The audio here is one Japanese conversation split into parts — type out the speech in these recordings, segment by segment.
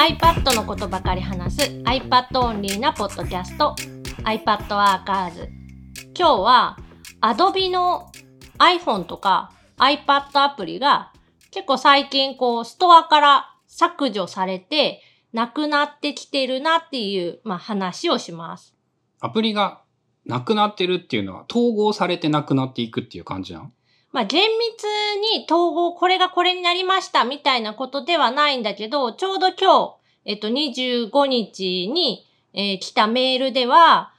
iPad のことばかり話す iPad オンリーなポッドキャスト iPad アーカーズ今日は Adobe の iPhone とか iPad アプリが結構最近こうストアから削除されてなくなってきてるなっていう、まあ、話をします。アプリがなくなってるっていうのは統合されてなくなっていくっていう感じなの？まあ、厳密に統合、これがこれになりましたみたいなことではないんだけど、ちょうど今日、えっと、25日に、えー来たメールでは、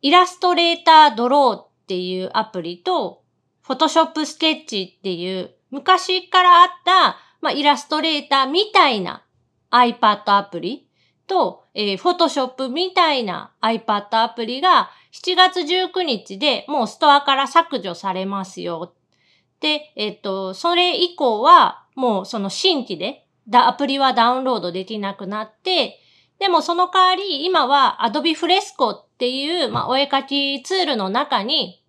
イラストレータードローっていうアプリと、フォトショップスケッチっていう、昔からあった、まあ、イラストレーターみたいな iPad アプリと、えー、フォトショップみたいな iPad アプリが7月19日でもうストアから削除されますよで、えっと、それ以降は、もうその新規で、アプリはダウンロードできなくなって、でもその代わり、今は Adobe Fresco っていう、まあ、お絵描きツールの中に、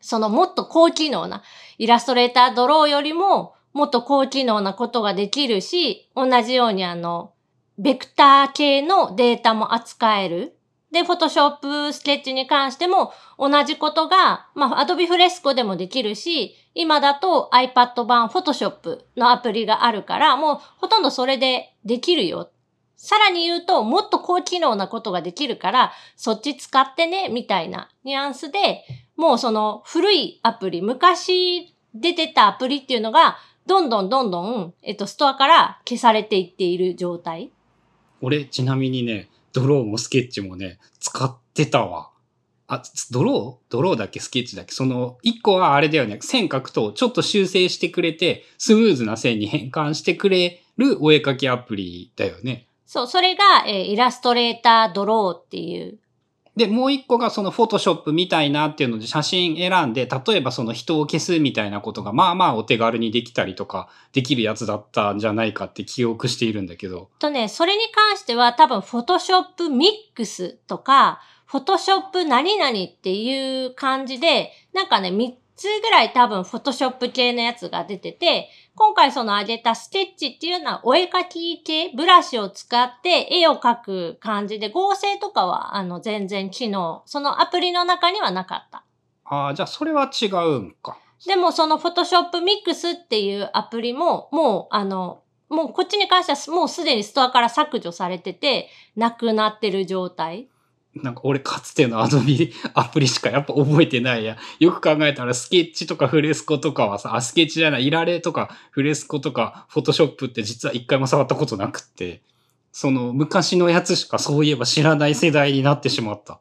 そのもっと高機能な、イラストレータードローよりも、もっと高機能なことができるし、同じようにあの、ベクター系のデータも扱える。で、フォトショップスケッチに関しても同じことが、まあ、Adobe Fresco でもできるし、今だと iPad 版 Photoshop のアプリがあるから、もうほとんどそれでできるよ。さらに言うと、もっと高機能なことができるから、そっち使ってね、みたいなニュアンスで、もうその古いアプリ、昔出てたアプリっていうのが、どんどんどんどん、えっと、ストアから消されていっている状態。俺、ちなみにね、ドローもスケッチもね、使ってたわ。あ、つドロー？ドローだっけ？スケッチだっけ？その、一個はあれだよね、線書くとちょっと修正してくれて、スムーズな線に変換してくれるお絵描きアプリだよね。そう、それが、えーイラストレータードローっていう。で、もう一個がそのフォトショップみたいなっていうので写真選んで、例えばその人を消すみたいなことがまあまあお手軽にできたりとか、できるやつだったんじゃないかって記憶しているんだけど。とね、それに関しては多分、フォトショップミックスとか、フォトショップ何々っていう感じで、なんかね、3つぐらい多分、フォトショップ系のやつが出てて、今回その挙げたスケッチっていうのは、お絵描き系、ブラシを使って絵を描く感じで、合成とかは、あの、全然機能、そのアプリの中にはなかった。ああ、じゃあそれは違うんか。でもそのフォトショップミックスっていうアプリも、もうあの、もうこっちに関してはもうすでにストアから削除されてて、なくなってる状態。なんか俺かつてのアドビ アプリしかやっぱ覚えてないや。よく考えたらスケッチとかフレスコとかはさ、あ、スケッチじゃない、イラレとかフレスコとかフォトショップって実は一回も触ったことなくって、その昔のやつしかそういえば知らない世代になってしまった。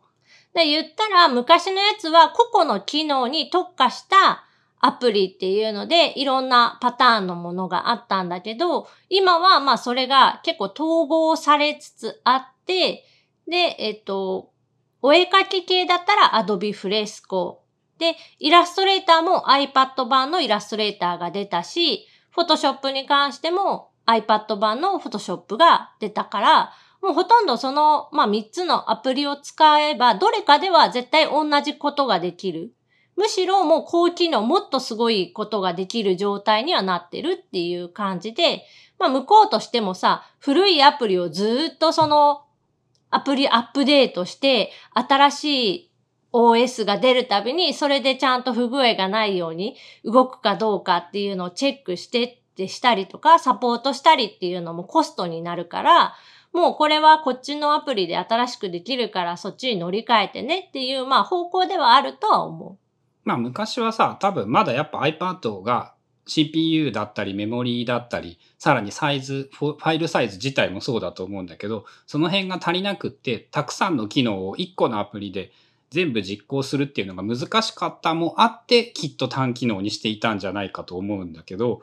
で、言ったら昔のやつは個々の機能に特化したアプリっていうので、いろんなパターンのものがあったんだけど、今はまあそれが結構統合されつつあって、で、えっと、お絵描き系だったら Adobe Fresco。で、イラストレーターも iPad 版のイラストレーターが出たし、Photoshop に関しても iPad 版の Photoshop が出たから、もうほとんどその、まあ、3つのアプリを使えば、どれかでは絶対同じことができる。むしろもう高機能、もっとすごいことができる状態にはなってるっていう感じで、まあ、向こうとしてもさ、古いアプリをずっとその、アプリアップデートして、新しい OS が出るたびに、それでちゃんと不具合がないように動くかどうかっていうのをチェックしてってしたりとか、サポートしたりっていうのもコストになるから、もうこれはこっちのアプリで新しくできるからそっちに乗り換えてねっていう、まあ方向ではあるとは思う。まあ昔はさ、多分まだやっぱ iPad が CPU だったりメモリーだったり、さらにサイズ、ファイルサイズ自体もそうだと思うんだけど、その辺が足りなくって、たくさんの機能を1個のアプリで全部実行するっていうのが難しかったもあって、きっと単機能にしていたんじゃないかと思うんだけど、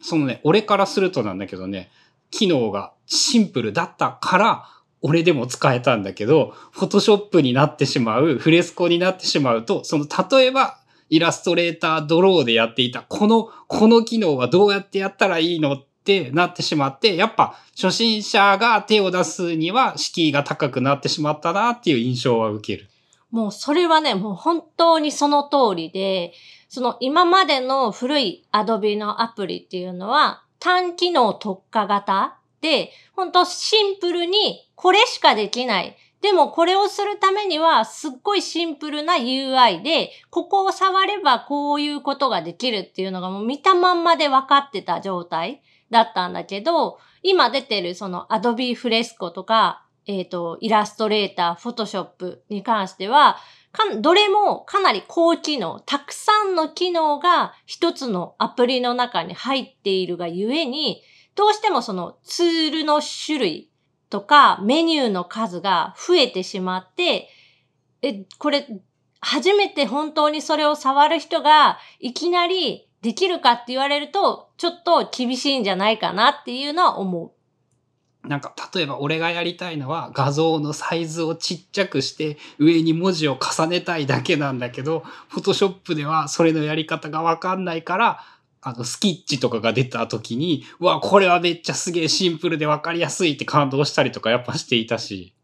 そのね、俺からするとなんだけどね、機能がシンプルだったから、俺でも使えたんだけど、フォトショップになってしまう、フレスコになってしまうと、その例えば、イラストレータードローでやっていた、この、この機能はどうやってやったらいいのってなってしまって、やっぱ初心者が手を出すには敷居が高くなってしまったなっていう印象は受ける。もうそれはね、もう本当にその通りで、その今までの古い Adobe のアプリっていうのは単機能特化型って、ほんとシンプルにこれしかできない。でもこれをするためにはすっごいシンプルな UI で、ここを触ればこういうことができるっていうのがもう見たまんまで分かってた状態だったんだけど、今出てるその Adobe Fresco とか、えっ、ー、と、イラストレーター、Photoshop に関しては、どれもかなり高機能、たくさんの機能が一つのアプリの中に入っているがゆえに、どうしてもそのツールの種類とかメニューの数が増えてしまって、え、これ、初めて本当にそれを触る人がいきなりできるかって言われると、ちょっと厳しいんじゃないかなっていうのは思う。なんか、例えば俺がやりたいのは画像のサイズをちっちゃくして上に文字を重ねたいだけなんだけど、フォトショップではそれのやり方がわかんないから、あの、スキッチとかが出た時に、うわ、これはめっちゃすげえシンプルでわかりやすいって感動したりとかやっぱしていたし。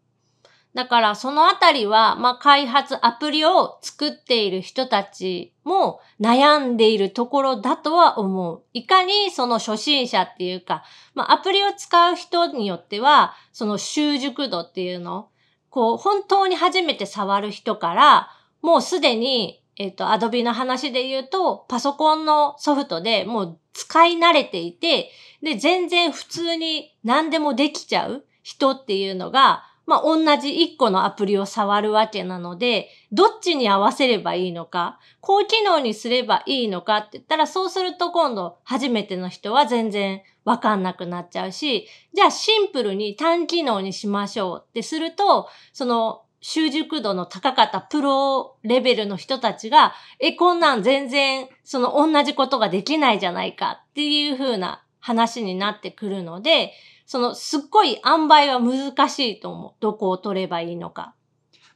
だからそのあたりは、まあ、開発アプリを作っている人たちも悩んでいるところだとは思う。いかにその初心者っていうか、まあ、アプリを使う人によっては、その習熟度っていうの、こう、本当に初めて触る人から、もうすでに、えっ、ー、と、アドビの話で言うと、パソコンのソフトでもう使い慣れていて、で、全然普通に何でもできちゃう人っていうのが、まあ、同じ1個のアプリを触るわけなので、どっちに合わせればいいのか、高機能にすればいいのかって言ったら、そうすると今度初めての人は全然わかんなくなっちゃうし、じゃあシンプルに単機能にしましょうってすると、その習熟度の高かったプロレベルの人たちが、え、こんなん全然その同じことができないじゃないかっていう風な話になってくるので、そのすっごい塩梅は難しいと思う。どこを取ればいいのか。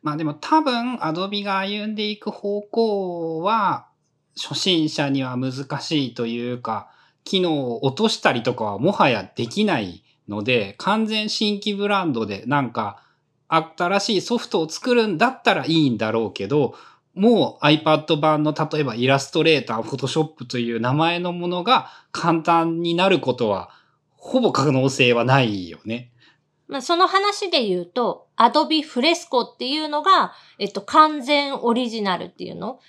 まあでも多分、アドビが歩んでいく方向は、初心者には難しいというか、機能を落としたりとかはもはやできないので、完全新規ブランドでなんか、新しいソフトを作るんだったらいいんだろうけど、もう iPad 版の例えばイラストレーター、フォトショップという名前のものが簡単になることはほぼ可能性はないよね。まあ、その話で言うと、Adobe Fresco っていうのが、えっと、完全オリジナルっていうの。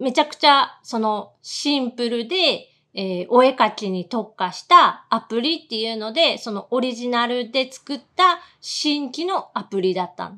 めちゃくちゃ、その、シンプルで、えー、お絵描きに特化したアプリっていうので、そのオリジナルで作った新規のアプリだった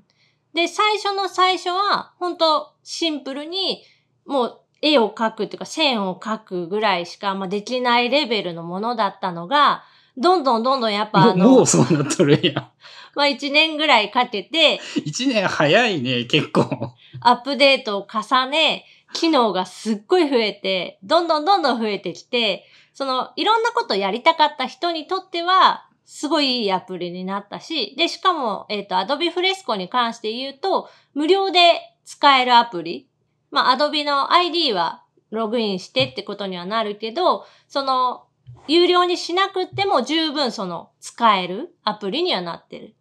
で、最初の最初は、本当シンプルに、もう絵を描くっていうか線を描くぐらいしか、まあ、できないレベルのものだったのが、どんどんどんどんやっぱあの、もうそうなっとるんや。まあ一年ぐらいかけて、一年早いね、結構。アップデートを重ね、機能がすっごい増えて、どんどんどんどん増えてきて、その、いろんなことやりたかった人にとっては、すごいいいアプリになったし、で、しかも、えっ、ー、と、Adobe Fresco に関して言うと、無料で使えるアプリ。まあ、Adobe の ID はログインしてってことにはなるけど、その、有料にしなくても十分その使えるアプリにはなってる。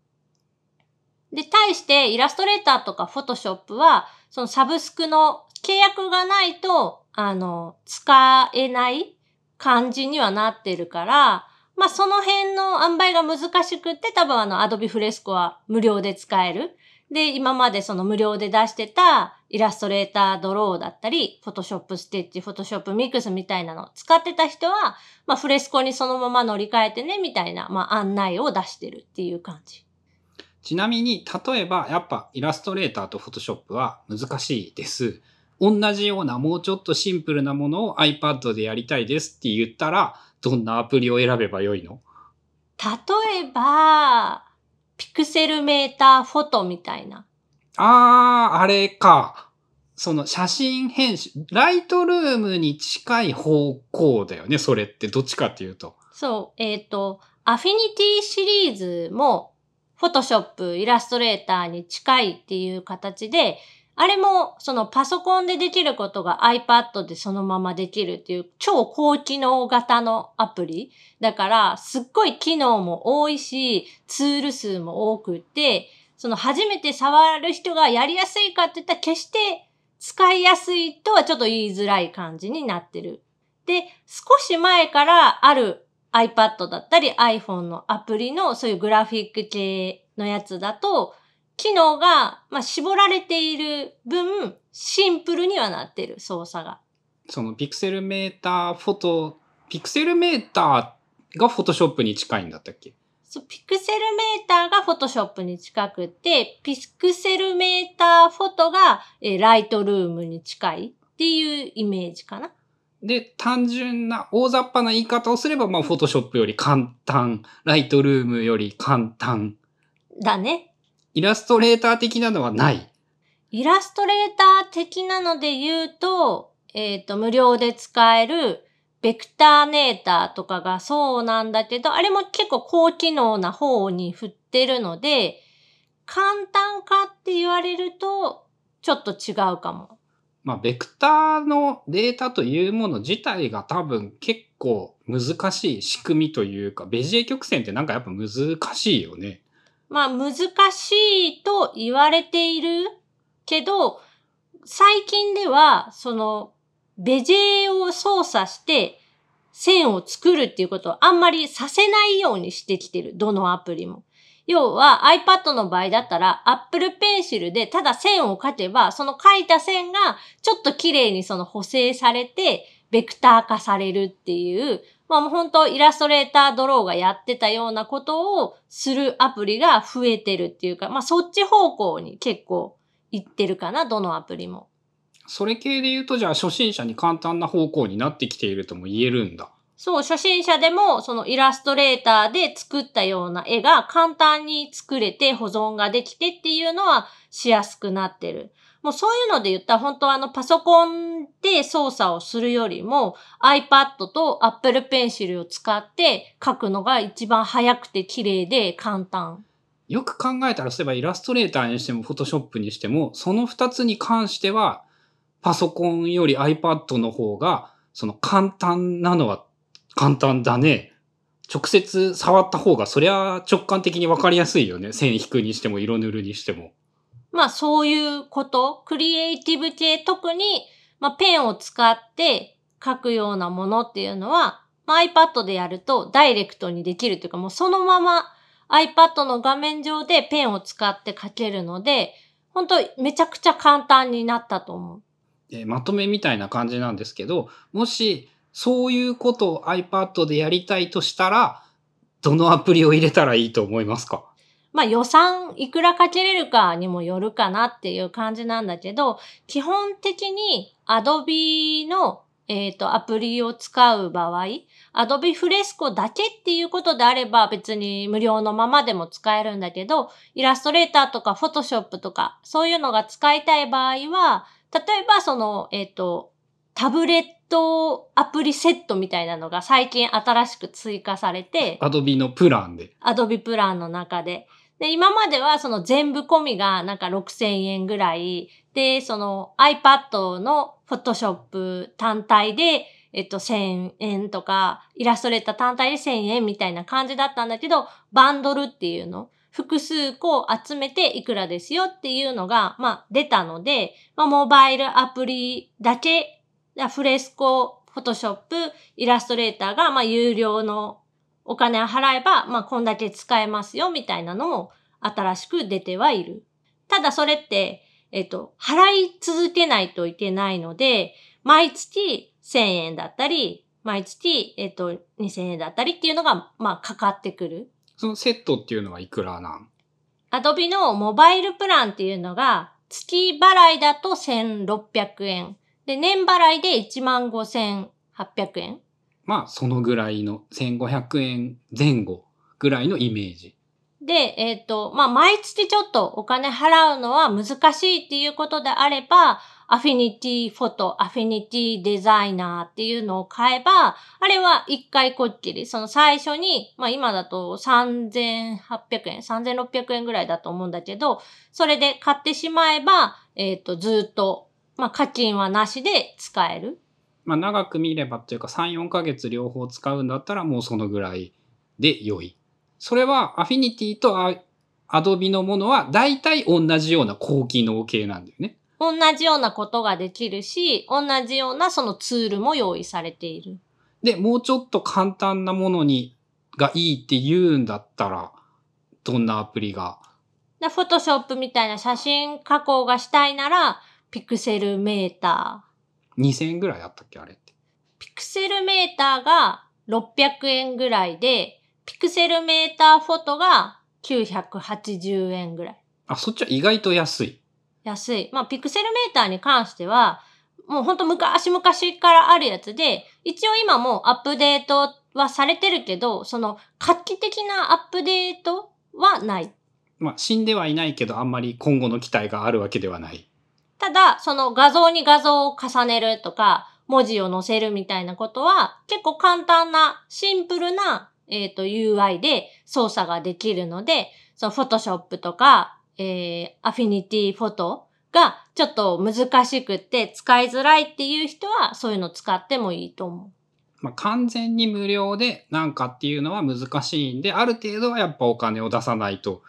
で、対してイラストレーターとかフォトショップは、そのサブスクの契約がないと、あの、使えない感じにはなってるから、まあ、その辺の塩梅が難しくって多分あの Adobe Fresco は無料で使える。で、今までその無料で出してたイラストレータードローだったり、フォトショップステッチ、フォトショップミックスみたいなのを使ってた人は、まあフレスコにそのまま乗り換えてね、みたいな、まあ案内を出してるっていう感じ。ちなみに、例えばやっぱイラストレーターとフォトショップは難しいです。同じようなもうちょっとシンプルなものを iPad でやりたいですって言ったら、どんなアプリを選べばよいの？例えば、ピクセルメーターフォトみたいな。あー、あれか。その写真編集、ライトルームに近い方向だよね、それってどっちかっていうと。そう、えっ、ー、と、アフィニティシリーズも、フォトショップ、イラストレーターに近いっていう形で、あれも、そのパソコンでできることが iPad でそのままできるっていう超高機能型のアプリ。だから、すっごい機能も多いし、ツール数も多くて、その初めて触る人がやりやすいかって言ったら決して使いやすいとはちょっと言いづらい感じになってる。で、少し前からある iPad だったり iPhone のアプリのそういうグラフィック系のやつだと、機能が、まあ、絞られている分、シンプルにはなってる、操作が。そのピクセルメーターフォト、ピクセルメーターがフォトショップに近いんだったっけ？そう、ピクセルメーターがフォトショップに近くて、ピクセルメーターフォトが、えーライトルームに近いっていうイメージかな。で、単純な大雑把な言い方をすれば、まあ、フォトショップより簡単、ライトルームより簡単、だね。イラストレーター的なのはない。イラストレーター的なので言うと、えっ、と、無料で使えるベクターネーターとかがそうなんだけど、あれも結構高機能な方に振ってるので、簡単かって言われると、ちょっと違うかも。まあ、ベクターのデータというもの自体が多分結構難しい仕組みというか、ベジエ曲線ってなんかやっぱ難しいよね。まあ難しいと言われているけど、最近では、その、ベジェを操作して線を作るっていうことをあんまりさせないようにしてきてる。どのアプリも。要は iPad の場合だったら Apple Pencil でただ線を描けば、その描いた線がちょっと綺麗にその補正されて、ベクター化されるっていう、まあもう本当イラストレータードローがやってたようなことをするアプリが増えてるっていうか、まあそっち方向に結構行ってるかな、どのアプリも。それ系で言うと、じゃあ初心者に簡単な方向になってきているとも言えるんだ。そう、初心者でもそのイラストレーターで作ったような絵が簡単に作れて保存ができてっていうのはしやすくなってる。もうそういうので言ったら本当はあのパソコンで操作をするよりも iPad と Apple Pencil を使って書くのが一番早くて綺麗で簡単。よく考えたら、そういえばイラストレーターにしても、フォトショップにしても、その二つに関しては、パソコンより iPad の方が、その簡単なのは簡単だね。直接触った方が、そりゃ直感的にわかりやすいよね。線引くにしても、色塗るにしても。まあそういうこと、クリエイティブ系特に、まあペンを使って書くようなものっていうのは、まあ、iPad でやるとダイレクトにできるというかもうそのまま iPad の画面上でペンを使って書けるので、本当めちゃくちゃ簡単になったと思う。えーまとめみたいな感じなんですけど、もし、そういうことを iPad でやりたいとしたら、どのアプリを入れたらいいと思いますか？まあ予算いくらかけれるかにもよるかなっていう感じなんだけど、基本的に Adobe の、えっ、と、アプリを使う場合、Adobe Fresco だけっていうことであれば別に無料のままでも使えるんだけど、イラストレーターとか Photoshop とかそういうのが使いたい場合は、例えばその、えっ、と、タブレットアプリセットみたいなのが最近新しく追加されて、Adobe のプランで。Adobe プランの中で。で、今まではその全部込みがなんか6000円ぐらい。で、その iPad の Photoshop 単体で、えっと、1000円とか、イラストレーター単体で1000円みたいな感じだったんだけど、バンドルっていうの、複数個集めていくらですよっていうのが、まあ出たので、まあモバイルアプリだけ、フレスコ、フォトショップ、イラストレーターが、まあ有料のお金を払えば、まあ、こんだけ使えますよ、みたいなのも新しく出てはいる。ただそれって、えっと、払い続けないといけないので、毎月1000円だったり、毎月、えっと、2000円だったりっていうのが、まあ、かかってくる。そのセットっていうのはいくらなん？Adobe のモバイルプランっていうのが、月払いだと1600円。で、年払いで15,800円。まあ、そのぐらいの1500円前後ぐらいのイメージ。で、えっ、と、まあ、毎月ちょっとお金払うのは難しいっていうことであれば、アフィニティフォト、アフィニティデザイナーっていうのを買えば、あれは一回こっきり、その最初に、まあ今だと3800円、3600円ぐらいだと思うんだけど、それで買ってしまえば、えっ、と、ずっと、まあ課金はなしで使える。まあ、長く見ればっていうか3、4ヶ月両方使うんだったらもうそのぐらいで良い。それはアフィニティとア Adobe のものは大体同じような高機能系なんだよね。同じようなことができるし、同じようなそのツールも用意されている。で、もうちょっと簡単なものに、がいいって言うんだったら、どんなアプリが？で、フォトショップみたいな写真加工がしたいなら、ピクセルメーター。2000円ぐらいあったっけあれって。ピクセルメーターが600円ぐらいで、ピクセルメーターフォトが980円ぐらい。あ、そっちは意外と安い。安い。まあ、ピクセルメーターに関しては、もうほんと昔々からあるやつで、一応今もうアップデートはされてるけど、その画期的なアップデートはない。まあ、死んではいないけど、あんまり今後の期待があるわけではない。ただ、その画像に画像を重ねるとか、文字を載せるみたいなことは、結構簡単な、シンプルな、えっ、と、UI で操作ができるので、その、フォトショップとか、えー、アフィニティフォトがちょっと難しくて使いづらいっていう人は、そういうの使ってもいいと思う。まあ、完全に無料でなんかっていうのは難しいんで、ある程度はやっぱお金を出さないと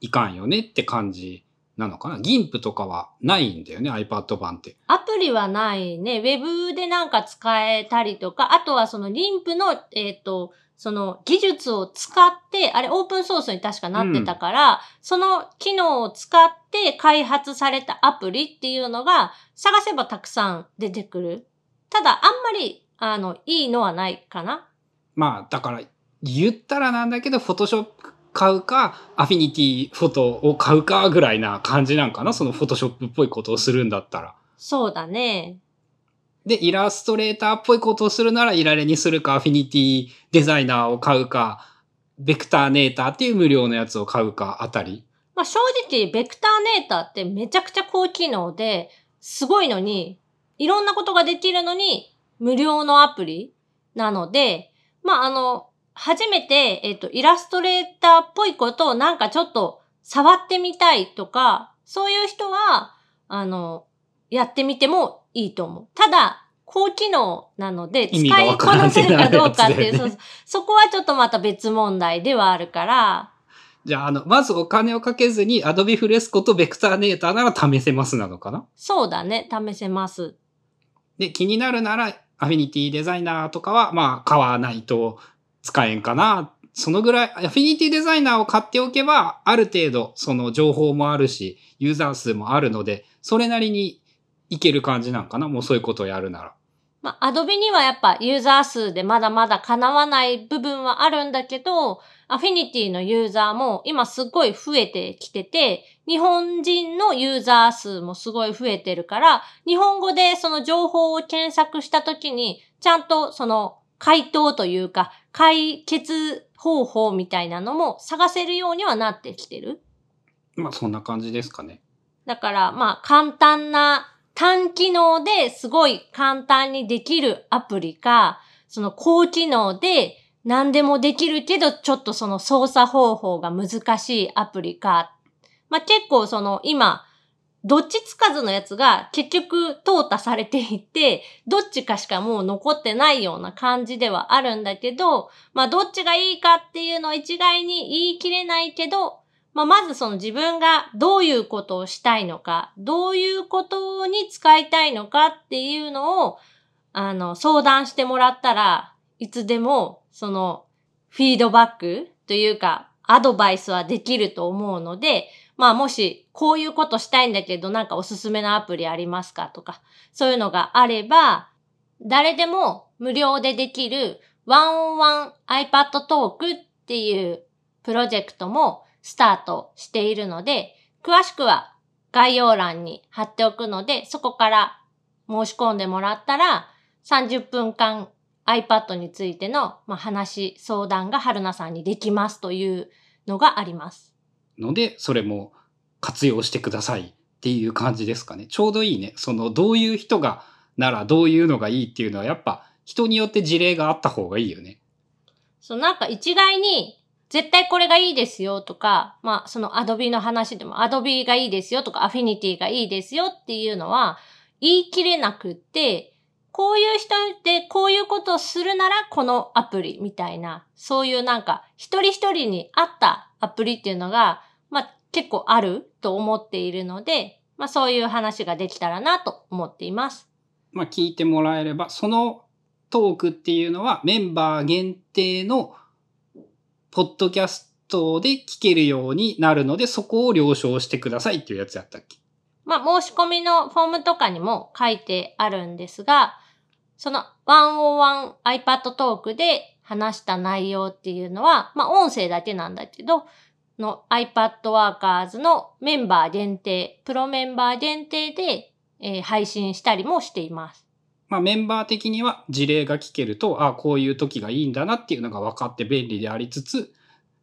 いかんよねって感じなのかな？GIMP とかはないんだよね、iPad 版って。アプリはないね。ウェブでなんか使えたりとか、あとはそのリンプの、えっ、と、その技術を使って、あれオープンソースに確かなってたから、その機能を使って開発されたアプリっていうのが探せばたくさん出てくる。ただ、あんまり、あの、いいのはないかな。まあ、だから、言ったらなんだけど、Photoshop 買うか、アフィニティフォトを買うかぐらいな感じなんかな？その Photoshop っぽいことをするんだったら。そうだね。で、イラストレーターっぽいことをするなら、イラレにするか、アフィニティデザイナーを買うか、ベクターネーターっていう無料のやつを買うかあたり。まあ、正直、ベクターネーターってめちゃくちゃ高機能で、すごいのに、いろんなことができるのに、無料のアプリなので、まあ、あの、初めて、えっ、と、イラストレーターっぽいことをなんかちょっと触ってみたいとか、そういう人は、あの、やってみてもいいと思う。ただ、高機能なので、使いこなせるかどうかっていう、ねそう。そこはちょっとまた別問題ではあるから、じゃあ、あの、まずお金をかけずに、Adobe Fresco とベクターネーターなら試せますなのかな？そうだね、試せます。で、気になるなら、アフィニティデザイナーとかは、まあ、買わないと使えんかな。そのぐらい、アフィニティデザイナーを買っておけば、ある程度、その情報もあるし、ユーザー数もあるので、それなりにいける感じなんかなもうそういうことをやるなら。まあ、アドビにはやっぱユーザー数でまだまだ叶わない部分はあるんだけど、アフィニティのユーザーも今すごい増えてきてて、日本人のユーザー数もすごい増えてるから、日本語でその情報を検索したときに、ちゃんとその回答というか、解決方法みたいなのも探せるようにはなってきてる？まあ、そんな感じですかね。だから、まあ、簡単な、単機能ですごい簡単にできるアプリか、その高機能で何でもできるけど、ちょっとその操作方法が難しいアプリか。まあ、結構その今、どっちつかずのやつが結局淘汰されていって、どっちかしかもう残ってないような感じではあるんだけど、まあどっちがいいかっていうのを一概に言い切れないけど、まあ、まずその自分がどういうことをしたいのか、どういうことに使いたいのかっていうのを、あの、相談してもらったらいつでも、その、フィードバックというか、アドバイスはできると思うので、まあもし、こういうことしたいんだけど、なんかおすすめのアプリありますかとか、そういうのがあれば、誰でも無料でできる One-on-One iPad Talk っていうプロジェクトもスタートしているので、詳しくは概要欄に貼っておくので、そこから申し込んでもらったら、30分間 iPad についての、まあ、話、相談が春菜さんにできますというのがあります。ので、それも活用してくださいっていう感じですかね。ちょうどいいね。その、どういう人が、ならどういうのがいいっていうのは、やっぱ人によって事例があった方がいいよね。そう、なんか一概に、絶対これがいいですよとか、まあその Adobe の話でも Adobe がいいですよとか Affinity がいいですよっていうのは言い切れなくって、こういう人でこういうことをするならこのアプリみたいな、そういうなんか一人一人に合ったアプリっていうのが、まあ結構あると思っているので、まあそういう話ができたらなと思っています。まあ聞いてもらえれば、そのトークっていうのはメンバー限定のポッドキャストで聞けるようになるので、そこを了承してくださいっていうやつやったっけ？まあ、申し込みのフォームとかにも書いてあるんですが、その 101iPad トークで話した内容っていうのは、まあ、音声だけなんだけど、の iPad Workers のメンバー限定、プロメンバー限定で、えー配信したりもしています。まあ、メンバー的には事例が聞けると、あこういう時がいいんだなっていうのが分かって便利でありつつ、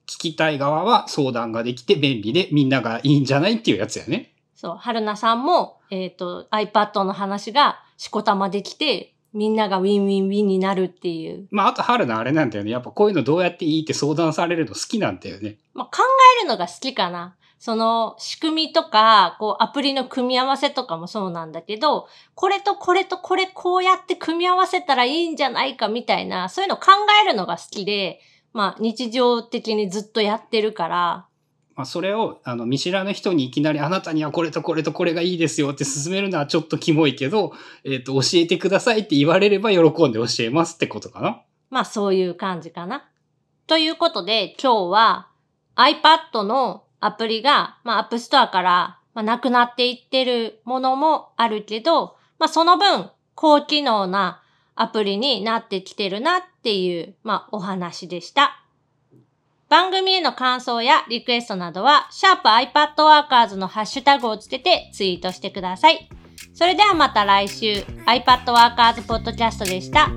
聞きたい側は相談ができて便利でみんながいいんじゃないっていうやつやね。そう、春菜さんも、えっ、と、iPad の話がしこたまできて、みんながウィンウィンウィンになるっていう。まあ、あと春のあれなんだよね。やっぱこういうのどうやっていいって相談されるの好きなんだよね。まあ、考えるのが好きかな。その仕組みとか、こうアプリの組み合わせとかもそうなんだけど、これとこれとこれこうやって組み合わせたらいいんじゃないかみたいな、そういうの考えるのが好きで、まあ日常的にずっとやってるから、まあ、それをあの見知らぬ人にいきなりあなたにはこれとこれとこれがいいですよって勧めるのはちょっとキモいけど、えっ、と、教えてくださいって言われれば喜んで教えますってことかな？まあそういう感じかな。ということで今日は iPad のアプリが、まあ App Store から、まあ、なくなっていってるものもあるけど、まあその分高機能なアプリになってきてるなっていう、まあお話でした。番組への感想やリクエストなどは、シャープ i p a d w o r k e r s のハッシュタグをつけてツイートしてください。それではまた来週、iPadWorkers Podcast でした。